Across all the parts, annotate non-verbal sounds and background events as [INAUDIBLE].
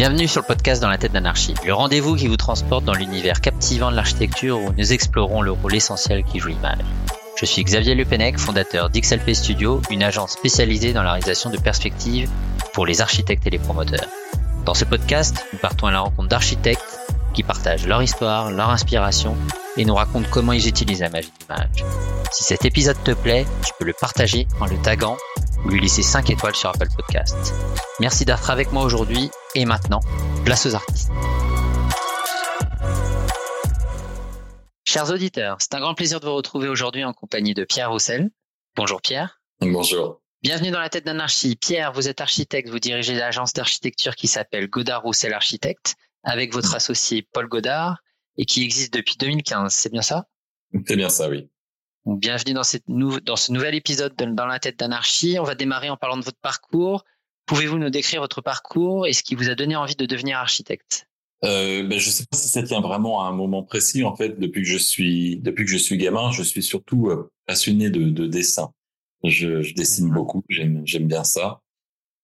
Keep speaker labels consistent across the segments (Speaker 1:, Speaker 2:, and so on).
Speaker 1: Bienvenue sur le podcast Dans la tête d'anarchie, le rendez-vous qui vous transporte dans l'univers captivant de l'architecture où nous explorons le rôle essentiel qui joue l'image. Je suis Xavier Lepenec, fondateur d'XLP Studio, une agence spécialisée dans la réalisation de perspectives pour les architectes et les promoteurs. Dans ce podcast, nous partons à la rencontre d'architectes qui partagent leur histoire, leur inspiration et nous racontent comment ils utilisent la magie d'image. Si cet épisode te plaît, tu peux le partager en le taguant ou lui laisser 5 étoiles sur Apple Podcast. Merci d'être avec moi aujourd'hui et maintenant, place aux artistes. Chers auditeurs, c'est un grand plaisir de vous retrouver aujourd'hui en compagnie de Pierre Roussel. Bonjour Pierre.
Speaker 2: Bonjour.
Speaker 1: Bienvenue dans la tête d'anarchie. Pierre, vous êtes architecte, vous dirigez l'agence d'architecture qui s'appelle Godard Roussel Architecte avec votre associé Paul Godard et qui existe depuis 2015. C'est bien ça?
Speaker 2: C'est bien ça, oui.
Speaker 1: Bienvenue dans, cette dans ce nouvel épisode de Dans la tête d'anarchie. On va démarrer en parlant de votre parcours. Pouvez-vous nous décrire votre parcours et ce qui vous a donné envie de devenir architecte?
Speaker 2: Euh, ben, je ne sais pas si ça tient vraiment à un moment précis. En fait, depuis que je suis depuis que je suis gamin, je suis surtout euh, passionné de, de dessin. Je, je dessine beaucoup, j'aime bien ça.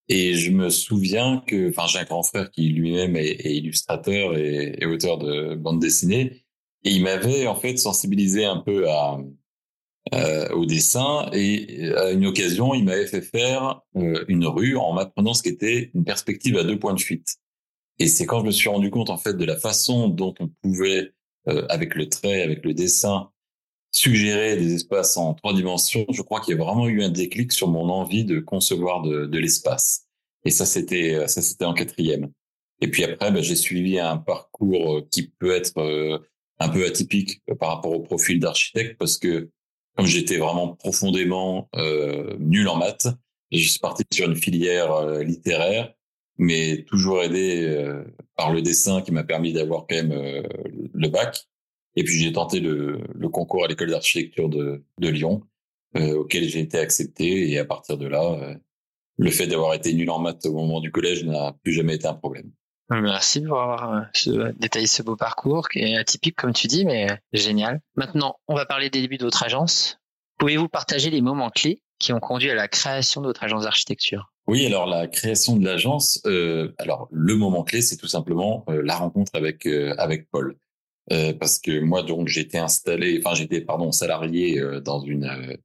Speaker 2: Et je me souviens que, enfin, j'ai un grand frère qui lui-même est, illustrateur et, et, auteur de bande dessinée, et il m'avait en fait sensibilisé un peu à, euh, au dessin. Et à une occasion, il m'avait fait faire euh, une rue en m'apprenant ce qu'était une perspective à deux points de fuite. Et c'est quand je me suis rendu compte en fait de la façon dont on pouvait, euh, avec le trait, avec le dessin, suggérer des espaces en trois dimensions, je crois qu'il y a vraiment eu un déclic sur mon envie de concevoir de, de l'espace. Et ça, c'était ça, c'était en quatrième. Et puis après, ben, j'ai suivi un parcours qui peut être euh, un peu atypique par rapport au profil d'architecte parce que comme j'étais vraiment profondément euh, nul en maths, je suis parti sur une filière euh, littéraire, mais toujours aidé euh, par le dessin qui m'a permis d'avoir quand même le bac. Et puis j'ai tenté le, le, concours à l'école d'architecture de, de, Lyon, euh, auquel j'ai été accepté. Et à partir de là, euh, le fait d'avoir été nul en maths au moment du collège n'a plus jamais été un problème.
Speaker 1: Merci de avoir euh, détaillé ce beau parcours qui est atypique comme tu dis, mais génial. Maintenant, on va parler des débuts de votre agence. Pouvez-vous partager les moments clés qui ont conduit à la création de votre agence d'architecture?
Speaker 2: Oui, alors la création de l'agence, euh, alors le moment clé, c'est tout simplement la rencontre avec avec Paul. Euh, parce que moi donc j'étais installé, enfin j'étais pardon salarié euh, dans une euh,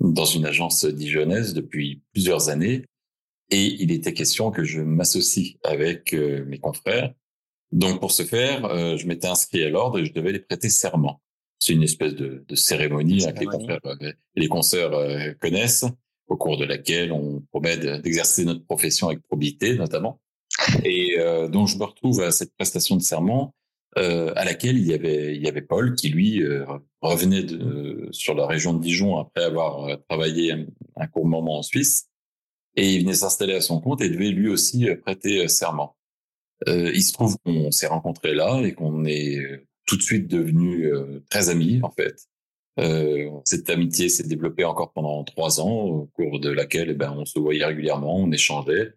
Speaker 2: dans une agence dijonnaise depuis plusieurs années et il était question que je m'associe avec mes confrères. Donc pour ce faire, je m'étais inscrit à l'ordre et je devais les prêter serment. C'est une espèce de, de cérémonie, que les confrères et les consoeurs connaissent, au cours de laquelle on promet d'exercer notre profession avec probité notamment. Et donc je me retrouve à cette prestation de serment euh, à laquelle il y avait il y avait Paul qui lui euh, revenait de, sur la région de Dijon après avoir euh, travaillé un, court moment en Suisse et il venait s'installer à son compte et devait lui aussi prêter serment. il se trouve qu'on s'est rencontrés là et qu'on est tout de suite devenus très amis en fait. cette amitié s'est développée encore pendant trois ans, au cours de laquelle eh ben, on se voyait régulièrement, on échangeait.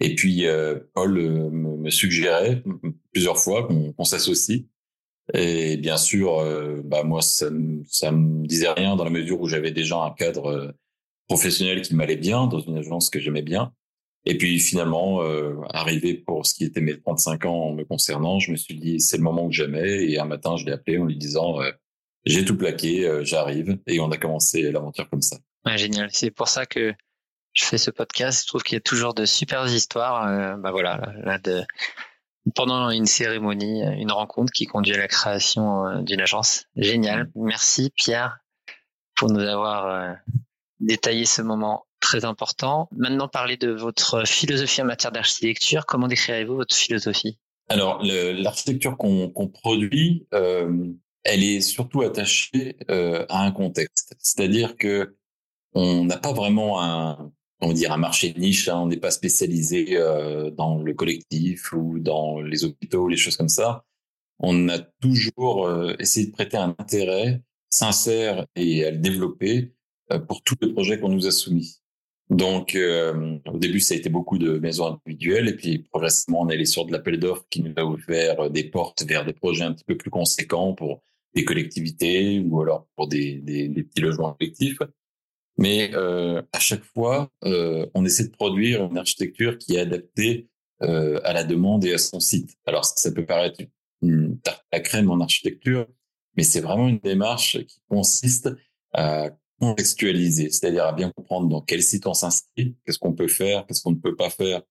Speaker 2: Et puis euh, Paul euh, me, suggérait plusieurs fois qu'on s'associe. Et bien sûr, euh, bah moi ça, ça me disait rien dans la mesure où j'avais déjà un cadre professionnel qui m'allait bien dans une agence que j'aimais bien. Et puis finalement, arrivé pour ce qui était mes 35 ans me concernant, je me suis dit c'est le moment que j'aimais. Et un matin, je l'ai appelé en lui disant j'ai tout plaqué, j'arrive. Et on a commencé l'aventure comme ça.
Speaker 1: Ouais, génial. C'est pour ça que je fais ce podcast. Je trouve qu'il y a toujours de super histoires. Euh, bah voilà, là, de, pendant une cérémonie, une rencontre qui conduit à la création euh, d'une agence. Génial. Merci Pierre pour nous avoir détaillé ce moment très important. Maintenant, parler de votre philosophie en matière d'architecture. Comment décrirez-vous votre philosophie?
Speaker 2: Alors, l'architecture qu'on produit, euh, elle est surtout attachée euh, à un contexte. C'est-à-dire que on n'a pas vraiment un, on dire un marché niche. Hein. on n'est pas spécialisé euh, dans le collectif ou dans les hôpitaux ou les choses comme ça. On a toujours essayé de prêter un intérêt sincère et à le développer pour tous les projets qu'on nous a soumis. Donc, au début, ça a été beaucoup de maisons individuelles, et puis progressivement, on est allé sur de l'appel d'offres qui nous a ouvert des portes vers des projets un petit peu plus conséquents pour des collectivités ou alors pour des, des, des petits logements collectifs. Mais euh, à chaque fois, euh, on essaie de produire une architecture qui est adaptée à la demande et à son site. Alors ça peut paraître une tarte à crème en architecture, mais c'est vraiment une démarche qui consiste à contextualiser, c'est-à-dire à bien comprendre dans quel site on s'inscrit, qu'est-ce qu'on peut faire, qu'est-ce qu'on ne peut pas faire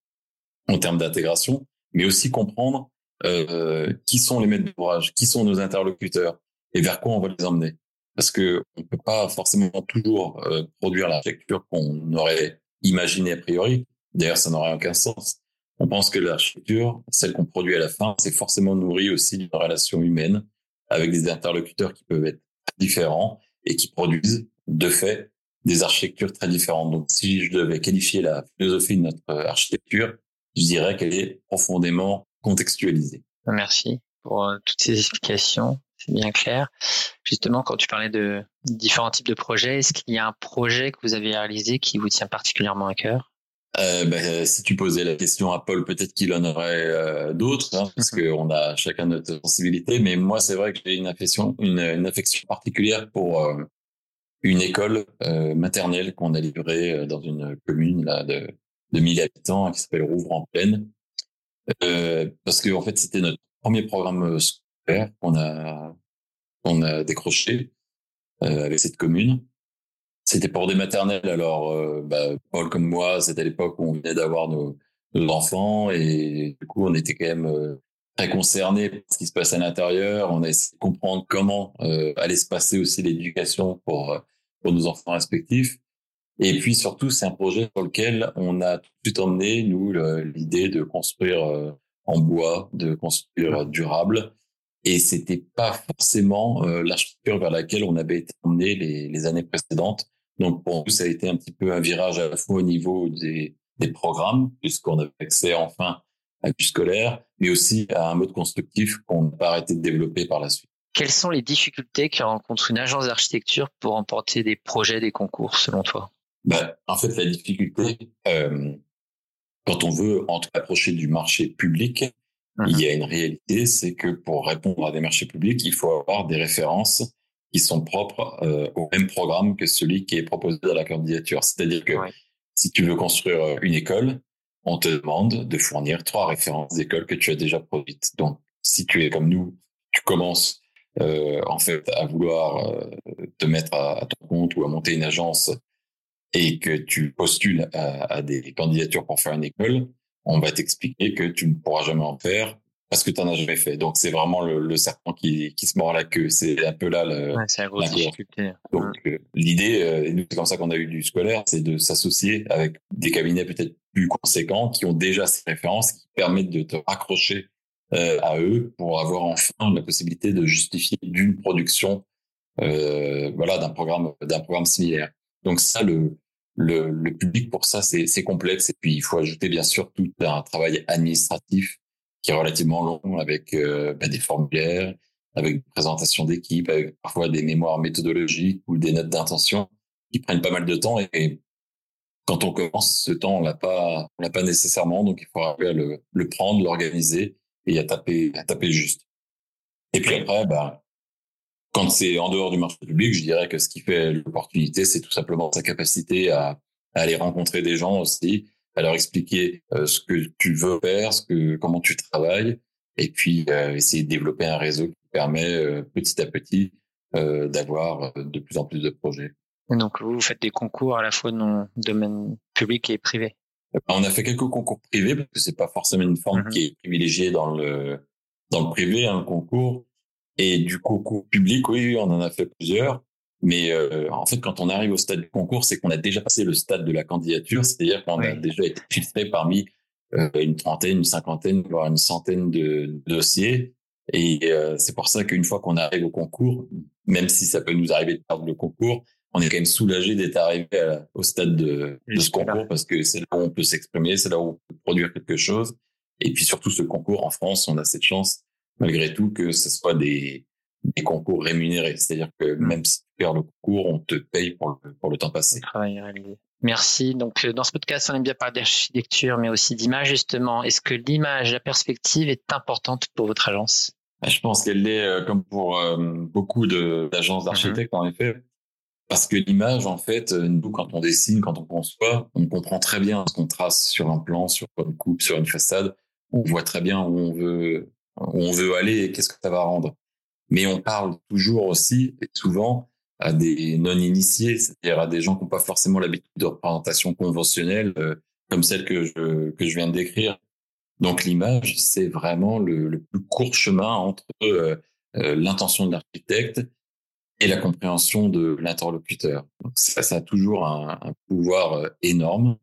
Speaker 2: en termes d'intégration, mais aussi comprendre euh, qui sont les maîtres d'ouvrage, qui sont nos interlocuteurs et vers quoi on va les emmener. Parce que on peut pas forcément toujours euh, produire l'architecture qu'on aurait imaginé a priori. D'ailleurs, ça n'aurait aucun sens. On pense que l'architecture, celle qu'on produit à la fin, c'est forcément nourri aussi d'une relation humaine avec des interlocuteurs qui peuvent être différents et qui produisent de fait des architectures très différentes. Donc, si je devais qualifier la philosophie de notre architecture, je dirais qu'elle est profondément contextualisée.
Speaker 1: Merci pour euh, toutes ces explications. C'est bien clair. Justement, quand tu parlais de différents types de projets, est-ce qu'il y a un projet que vous avez réalisé qui vous tient particulièrement à cœur?
Speaker 2: Euh, ben, si tu posais la question à Paul, peut-être qu'il en aurait euh, d'autres, hein, parce qu'on a chacun notre sensibilité. Mais moi, c'est vrai que j'ai une affection, une, une, affection particulière pour euh, une école euh, maternelle qu'on a livrée dans une commune là, de, de 1000 habitants qui s'appelle Rouvre en Plaine. parce que en fait, c'était notre premier programme scolaire qu'on a qu'on a décroché avec cette commune. C'était pour des maternelles. Alors, euh, bah, Paul comme moi, c'était à l'époque où on venait d'avoir nos, enfants et du coup, on était quand même euh, très concernés par ce qui se passe à l'intérieur. On a essayé de comprendre comment euh, allait se passer aussi l'éducation pour euh, pour nos enfants respectifs. Et puis surtout, c'est un projet sur lequel on a tout de suite emmené nous l'idée de construire en bois, de construire durable. Et c'était pas forcément l'architecture vers laquelle on avait été emmené les, les années précédentes. Donc pour nous, ça a été un petit peu un virage à la fois au niveau des, des programmes, puisqu'on avait accès enfin à du scolaire, mais aussi à un mode constructif qu'on n'a pas arrêté de développer par la suite.
Speaker 1: Quelles sont les difficultés que rencontre une agence d'architecture pour remporter des projets, des concours, selon toi?
Speaker 2: Ben, En fait, la difficulté, euh, quand on veut approcher du marché public, il y a une réalité, c'est que pour répondre à des marchés publics, il faut avoir des références qui sont propres euh, au même programme que celui qui est proposé dans la candidature. C'est-à-dire que si tu veux construire euh, une école, on te demande de fournir trois références d'écoles que tu as déjà produites. Donc, si tu es comme nous, tu commences euh, en fait à vouloir euh, te mettre à, à, ton compte ou à monter une agence et que tu postules à, à des candidatures pour faire une école, on va t'expliquer que tu ne pourras jamais en faire parce que tu n'en as jamais fait. Donc c'est vraiment le, le, serpent qui, qui se mord la queue. C'est un peu là le,
Speaker 1: ouais, la grosse difficulté.
Speaker 2: Donc euh, l'idée, et nous c'est comme ça qu'on a eu du scolaire, c'est de s'associer avec des cabinets peut-être plus conséquents qui ont déjà ces références qui permettent de te raccrocher euh, à eux pour avoir enfin la possibilité de justifier d'une production, euh, voilà, d'un programme, d'un programme similaire. Donc ça, le, le, le public pour ça, c'est complexe. Et puis il faut ajouter bien sûr tout un travail administratif qui est relativement long avec euh, bah, des formulaires, avec des présentations d'équipe, avec parfois des mémoires méthodologiques ou des notes d'intention qui prennent pas mal de temps et, quand on commence, ce temps, on l'a pas, on l'a pas nécessairement, donc il faut arriver à le, le prendre, l'organiser et à taper, à taper juste. Et puis après, bah, quand c'est en dehors du marché public, je dirais que ce qui fait l'opportunité, c'est tout simplement sa capacité à, aller rencontrer des gens aussi, à leur expliquer euh, ce que tu veux faire, ce que, comment tu travailles, et puis euh, essayer de développer un réseau qui permet euh, petit à petit d'avoir de plus en plus de projets.
Speaker 1: donc vous faites des concours à la fois dans le domaine public et privé.
Speaker 2: On a fait quelques concours privés parce que c'est pas forcément une forme mm-hmm. qui est privilégiée dans le dans le privé, un concours. Et du concours public, oui, on en a fait plusieurs. Mais euh, en fait, quand on arrive au stade du concours, c'est qu'on a déjà passé le stade de la candidature, c'est-à-dire qu'on a déjà été filtré parmi euh, une trentaine, une cinquantaine, voire une centaine de dossiers. Et euh, c'est pour ça qu'une fois qu'on arrive au concours, même si ça peut nous arriver de perdre le concours, on est quand même soulagé d'être arrivé au stade de, de ce concours parce que c'est là où on peut s'exprimer, c'est là où on peut produire quelque chose. Et puis surtout, ce concours en France, on a cette chance, malgré tout, que ce soit des, des concours rémunérés. C'est-à-dire que mmh. même si tu perds le concours, on te paye pour le, pour le temps passé.
Speaker 1: Merci. Donc, euh, dans ce podcast, on aime bien parler d'architecture, mais aussi d'image, justement. Est-ce que l'image, la perspective est importante pour votre agence?
Speaker 2: Bah, je pense qu'elle l'est, euh, comme pour euh, beaucoup d'agences mmh d'architectes, en effet. Parce que l'image, en fait, nous, quand on dessine, quand on conçoit, on comprend très bien ce qu'on trace sur un plan, sur une coupe, sur une façade. On voit très bien où on veut, où on veut aller et qu'est-ce que ça va rendre. Mais on parle toujours aussi, et souvent, à des non-initiés, c'est-à-dire à des gens qui n'ont pas forcément l'habitude de représentation conventionnelle, euh, comme celle que je, que je viens de décrire. Donc l'image, c'est vraiment le, plus court chemin entre euh, euh, l'intention de l'architecte et la compréhension de l'interlocuteur. Ça, ça a toujours un, un pouvoir euh, énorme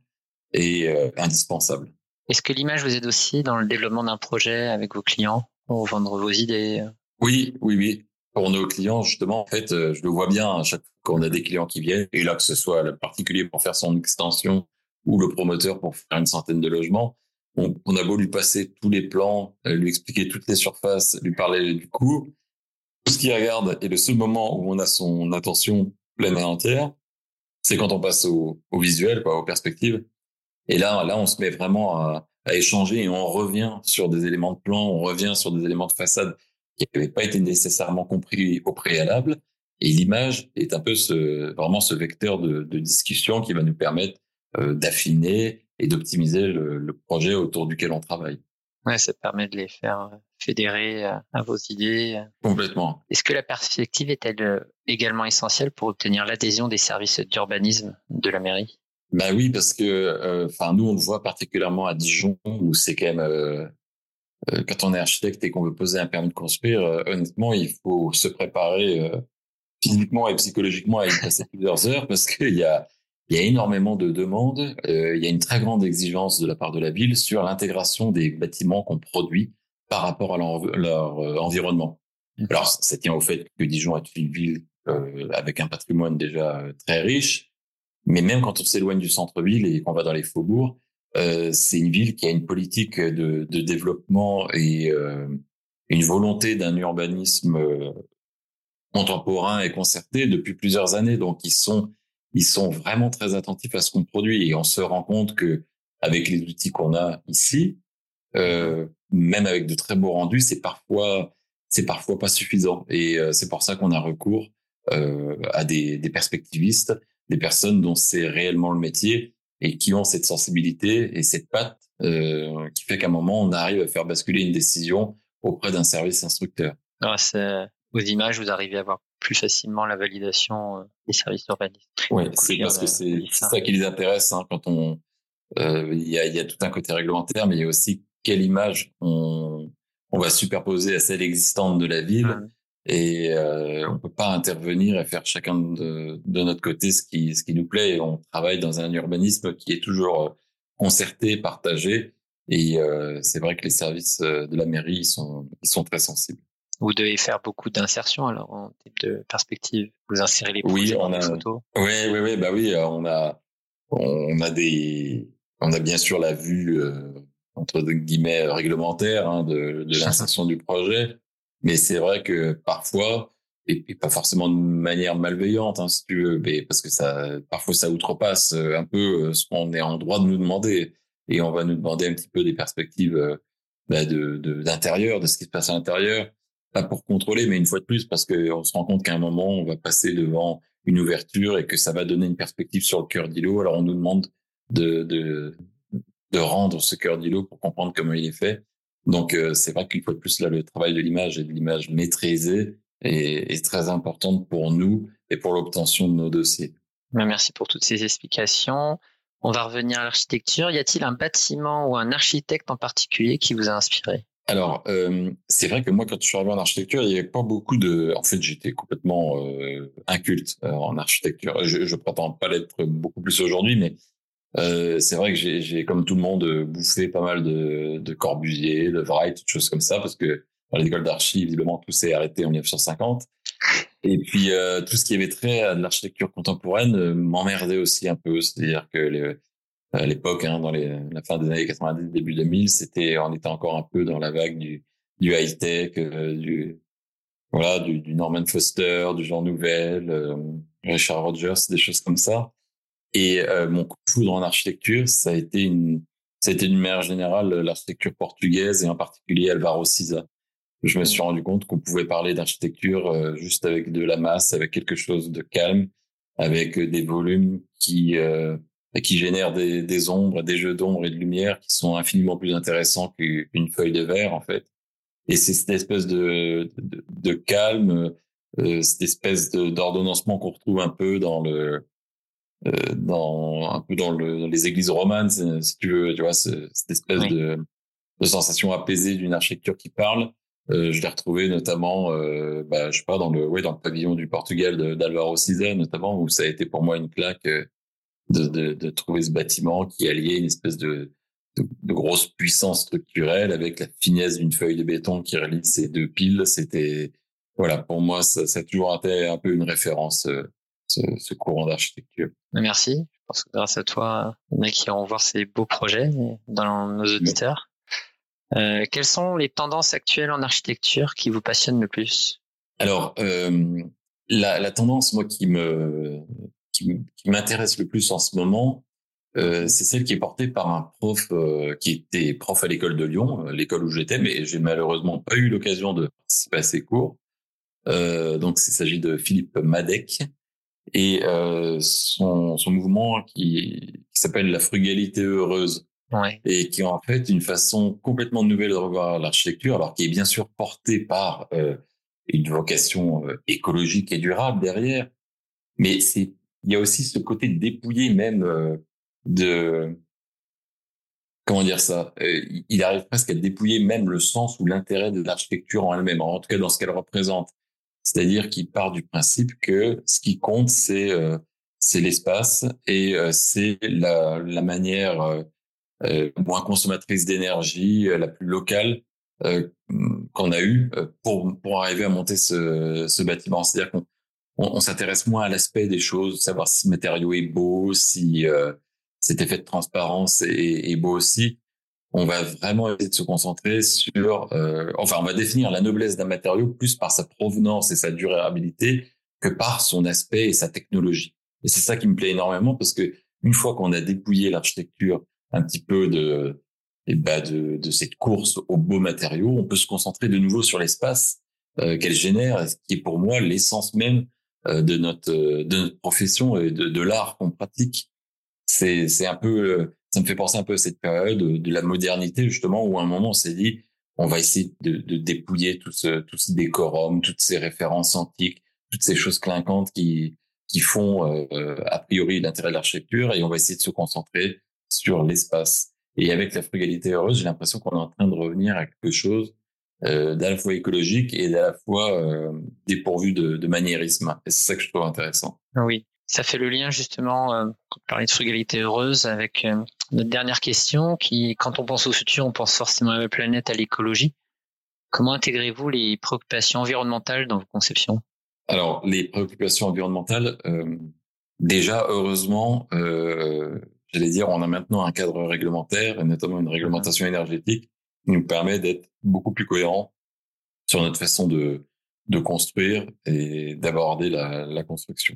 Speaker 2: et euh, indispensable.
Speaker 1: Est-ce que l'image vous aide aussi dans le développement d'un projet avec vos clients pour vendre vos idées
Speaker 2: Oui, oui, oui. Pour nos clients, justement, en fait, je le vois bien à chaque fois qu'on a des clients qui viennent, et là que ce soit le particulier pour faire son extension ou le promoteur pour faire une centaine de logements, on, on a beau lui passer tous les plans, lui expliquer toutes les surfaces, lui parler du coût, tout ce qu'il regarde et le seul moment où on a son attention pleine et entière, c'est quand on passe au, visuel, quoi, aux perspectives. Et là, là, on se met vraiment à, échanger et on revient sur des éléments de plan, on revient sur des éléments de façade qui n'avaient pas été nécessairement compris au préalable. Et l'image est un peu ce, vraiment ce vecteur de, de discussion qui va nous permettre euh, d'affiner et d'optimiser le, le projet autour duquel on travaille.
Speaker 1: Ouais, ça permet de les faire euh, fédérer euh, à, vos idées. Euh.
Speaker 2: Complètement.
Speaker 1: Est-ce que la perspective est-elle également essentielle pour obtenir l'adhésion des services d'urbanisme de la mairie?
Speaker 2: Ben oui, parce que enfin nous on le voit particulièrement à Dijon où c'est quand même euh, quand on est architecte et qu'on veut poser un permis de construire, honnêtement il faut se préparer physiquement et psychologiquement à y passer [LAUGHS] plusieurs heures parce qu'il y a il y a énormément de demandes. Euh, il y a une très grande exigence de la part de la ville sur l'intégration des bâtiments qu'on produit par rapport à leur, euh, environnement. Mmh. Alors, ça tient au fait que Dijon est une ville euh, avec un patrimoine déjà euh, très riche, mais même quand on s'éloigne du centre-ville et qu'on va dans les faubourgs, euh, c'est une ville qui a une politique de, de développement et une volonté d'un urbanisme contemporain et concerté depuis plusieurs années. Donc, ils sont ils sont vraiment très attentifs à ce qu'on produit et on se rend compte que avec les outils qu'on a ici, euh, même avec de très beaux rendus, c'est parfois c'est parfois pas suffisant et euh, c'est pour ça qu'on a recours euh, à des, des perspectivistes, des personnes dont c'est réellement le métier et qui ont cette sensibilité et cette patte euh, qui fait qu'à un moment on arrive à faire basculer une décision auprès d'un service instructeur.
Speaker 1: Grâce aux images, vous arrivez à voir plus facilement la validation euh, des services urbanistes.
Speaker 2: Oui, c'est parce que c'est ça. qui les intéresse hein, quand on euh, il y, a, y, a, tout un côté réglementaire, mais il y a aussi quelle image on, on va superposer à celle existante de la ville. Et euh, on peut pas intervenir et faire chacun de, de, notre côté ce qui, ce qui nous plaît. On travaille dans un urbanisme qui est toujours concerté, partagé. Et euh, c'est vrai que les services de la mairie ils sont, ils sont très sensibles.
Speaker 1: Vous devez faire beaucoup d'insertions alors en type de perspective. Vous insérez les projets
Speaker 2: oui, on a...
Speaker 1: photos.
Speaker 2: Oui, oui, oui, bah oui, euh, on a, on a des, on a bien sûr la vue euh, entre guillemets réglementaire hein, de, de l'insertion du projet, mais c'est vrai que parfois, et, pas forcément de manière malveillante, hein, si tu veux, mais parce que ça, parfois ça outrepasse euh, un peu ce qu'on est en droit de nous demander, et on va nous demander un petit peu des perspectives bah, de d'intérieur, de, de ce qui se passe à l'intérieur. Pas pour contrôler, mais une fois de plus parce qu'on se rend compte qu'à un moment, on va passer devant une ouverture et que ça va donner une perspective sur le cœur d'îlot. Alors on nous demande de, de, de rendre ce cœur d'îlot pour comprendre comment il est fait. Donc euh, c'est vrai qu'une fois de plus, là, le travail de l'image et de l'image maîtrisée est, est, très importante pour nous et pour l'obtention de nos dossiers.
Speaker 1: Merci pour toutes ces explications. On va revenir à l'architecture. Y a-t-il un bâtiment ou un architecte en particulier qui vous a inspiré?
Speaker 2: Alors, euh, c'est vrai que moi, quand je suis arrivé en architecture, il n'y avait pas beaucoup de. En fait, j'étais complètement euh, inculte euh, en architecture. Je, je prétends pas l'être beaucoup plus aujourd'hui, mais euh, c'est vrai que j'ai, comme tout le monde, bouffé pas mal de, de Corbusier, de Wright, toutes choses comme ça, parce que dans l'école d'archi, visiblement, tout s'est arrêté en 1950. Et puis, euh, tout ce qui avait trait à de l'architecture contemporaine m'emmerdait aussi un peu. C'est-à-dire que les, à l'époque, hein, dans les, la fin des années 90, début 2000, c'était, on était encore un peu dans la vague du, du high tech, euh, du voilà, du, du, Norman Foster, du Jean Nouvel, euh, Richard Rogers, des choses comme ça. Et euh, mon coup de foudre en architecture, ça a été une, ça a été d'une manière générale l'architecture portugaise et en particulier Alvaro Siza. Je me suis rendu compte qu'on pouvait parler d'architecture juste avec de la masse, avec quelque chose de calme avec des volumes qui qui génèrent des, des ombres, des jeux d'ombre et de lumière qui sont infiniment plus intéressants qu'une feuille de verre en fait. Et c'est cette espèce de, de, de calme, euh, cette espèce d'ordonnancement qu'on retrouve un peu dans le euh, dans un peu dans, le, dans les églises romanes, si tu veux, tu vois, cette espèce de, de sensation apaisée d'une architecture qui parle. Euh, je l'ai retrouvé notamment, euh, bah, je sais pas, dans le, ouais, dans le pavillon du Portugal d'Alvaro Siza, notamment, où ça a été pour moi une claque euh, de, de, de, trouver ce bâtiment qui alliait une espèce de, grosse puissance structurelle avec la finesse d'une feuille de béton qui relie ces deux piles. C'était, voilà, pour moi, ça, ça, a toujours été un peu une référence, ce, ce courant d'architecture.
Speaker 1: Merci. Je pense que grâce à toi, on a qui iront voir ces beaux projets dans nos auditeurs. Euh, quelles sont les tendances actuelles en architecture qui vous passionnent le plus?
Speaker 2: Alors, euh, la, la, tendance, moi, qui me qui m'intéresse le plus en ce moment, euh, c'est celle qui est portée par un prof qui était prof à l'école de Lyon, l'école où j'étais, mais j'ai malheureusement pas eu l'occasion de participer à ses cours. Donc, il s'agit de Philippe Madec et son, son mouvement qui, qui s'appelle la frugalité heureuse.
Speaker 1: Ouais.
Speaker 2: Et qui est en fait une façon complètement nouvelle de revoir l'architecture, alors qui est bien sûr portée par une vocation écologique et durable derrière, mais c'est il y a aussi ce côté dépouillé même euh, de comment dire ça euh, il arrive presque à dépouiller même le sens ou l'intérêt de l'architecture en elle-même en tout cas dans ce qu'elle représente c'est-à-dire qu'il part du principe que ce qui compte c'est euh, l'espace et c'est la, la manière moins consommatrice d'énergie la plus locale qu'on a eu pour pour arriver à monter ce, ce bâtiment c'est-à-dire qu'on on, s'intéresse moins à l'aspect des choses, savoir si ce matériau est beau, si euh, cet effet de transparence est, beau aussi. On va vraiment essayer de se concentrer sur, euh, enfin, on va définir la noblesse d'un matériau plus par sa provenance et sa durabilité que par son aspect et sa technologie. Et c'est ça qui me plaît énormément parce que une fois qu'on a dépouillé l'architecture un petit peu de, et bah de, de cette course aux beaux matériaux, on peut se concentrer de nouveau sur l'espace euh, qu'elle génère, ce qui est pour moi l'essence même euh, de notre euh, de notre profession et de, de l'art qu'on pratique. C'est c'est un peu euh, ça me fait penser un peu à cette période de la modernité justement où à un moment on s'est dit on va essayer de, de dépouiller tout ce tout ce décorum, toutes ces références antiques, toutes ces choses clinquantes qui qui font euh, a priori l'intérêt de l'architecture et on va essayer de se concentrer sur l'espace. Et avec la frugalité heureuse, j'ai l'impression qu'on est en train de revenir à quelque chose euh, d'à la fois écologique et d'à la fois euh, dépourvu de, de maniérisme. Et c'est ça que je trouve intéressant.
Speaker 1: Oui, ça fait le lien justement, euh, quand on de frugalité heureuse, avec euh, notre dernière question, qui, quand on pense au futur, on pense forcément à la planète, à l'écologie. Comment intégrez-vous les préoccupations environnementales dans vos conceptions?
Speaker 2: Alors, les préoccupations environnementales, euh, déjà, heureusement, euh, j'allais dire, on a maintenant un cadre réglementaire, notamment une réglementation énergétique, qui nous permet d'être beaucoup plus cohérent sur notre façon de, de construire et d'aborder la, construction.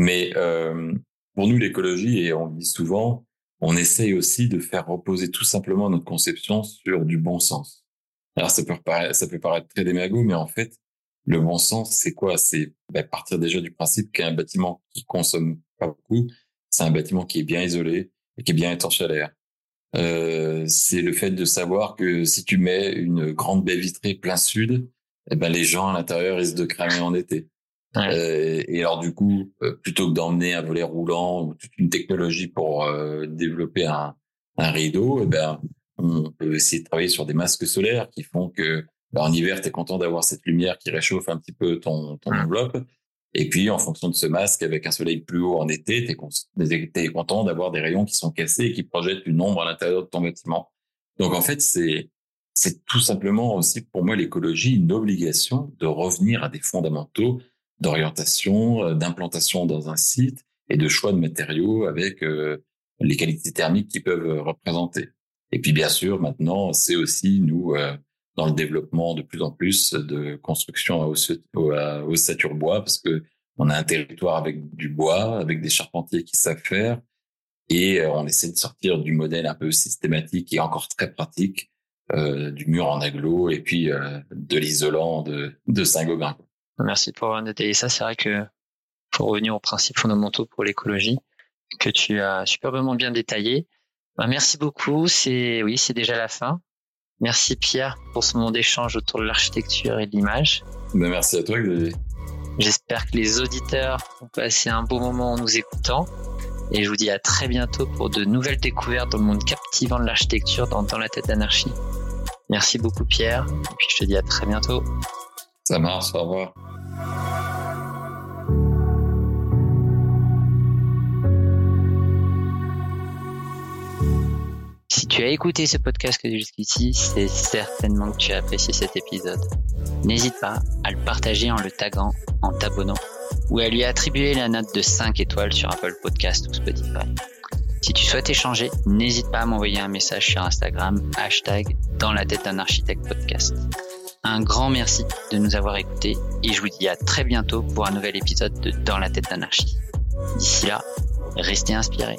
Speaker 2: Mais euh, pour nous, l'écologie, et on le dit souvent, on essaye aussi de faire reposer tout simplement notre conception sur du bon sens. Alors ça peut, paraître, très démago, mais en fait, le bon sens, c'est quoi? C'est ben, partir déjà du principe qu'un bâtiment qui consomme pas beaucoup, c'est un bâtiment qui est bien isolé et qui est bien étanche à l'air. Euh, c'est le fait de savoir que si tu mets une grande baie vitrée plein sud, eh ben les gens à l'intérieur risquent de cramer en été. Ouais. Euh, et alors du coup, euh, plutôt que d'emmener un volet roulant ou toute une technologie pour euh, développer un, un rideau, eh ben on peut essayer de travailler sur des masques solaires qui font que ben, en hiver, tu es content d'avoir cette lumière qui réchauffe un petit peu ton, ton enveloppe. Et puis, en fonction de ce masque, avec un soleil plus haut en été, tu es, content d'avoir des rayons qui sont cassés et qui projettent une ombre à l'intérieur de ton bâtiment. Donc, en fait, c'est c'est tout simplement aussi pour moi l'écologie une obligation de revenir à des fondamentaux d'orientation, euh, d'implantation dans un site et de choix de matériaux avec euh, les qualités thermiques qu'ils peuvent euh, représenter. Et puis bien sûr, maintenant, c'est aussi nous dans le développement de plus en plus de construction à ossature bois parce que on a un territoire avec du bois, avec des charpentiers qui savent faire et on essaie de sortir du modèle un peu systématique et encore très pratique euh, du mur en aglo et puis euh, de l'isolant de, de Saint-Gobain.
Speaker 1: Merci pour avoir détaillé ça. C'est vrai que pour revenir aux principes fondamentaux pour l'écologie que tu as superbement bien détaillé. Ben, merci beaucoup. C'est oui, c'est déjà la fin. Merci Pierre pour ce moment d'échange autour de l'architecture et de l'image.
Speaker 2: Ben, merci à toi Xavier.
Speaker 1: J'espère que les auditeurs ont passé un beau moment en nous écoutant. Et je vous dis à très bientôt pour de nouvelles découvertes dans le monde captivant de l'architecture dans, dans la tête d'anarchie. Merci beaucoup Pierre. Et puis je te dis à très bientôt.
Speaker 2: Ça marche, au revoir.
Speaker 1: Si tu as écouté ce podcast jusqu'ici, c'est certainement que tu as apprécié cet épisode. N'hésite pas à le partager en le taguant, en t'abonnant ou à lui attribuer la note de 5 étoiles sur Apple Podcast ou Spotify. Si tu souhaites échanger, n'hésite pas à m'envoyer un message sur Instagram, hashtag dans la tête d'un architecte podcast. Un grand merci de nous avoir écoutés et je vous dis à très bientôt pour un nouvel épisode de Dans la tête d'un architecte. D'ici là, restez inspirés.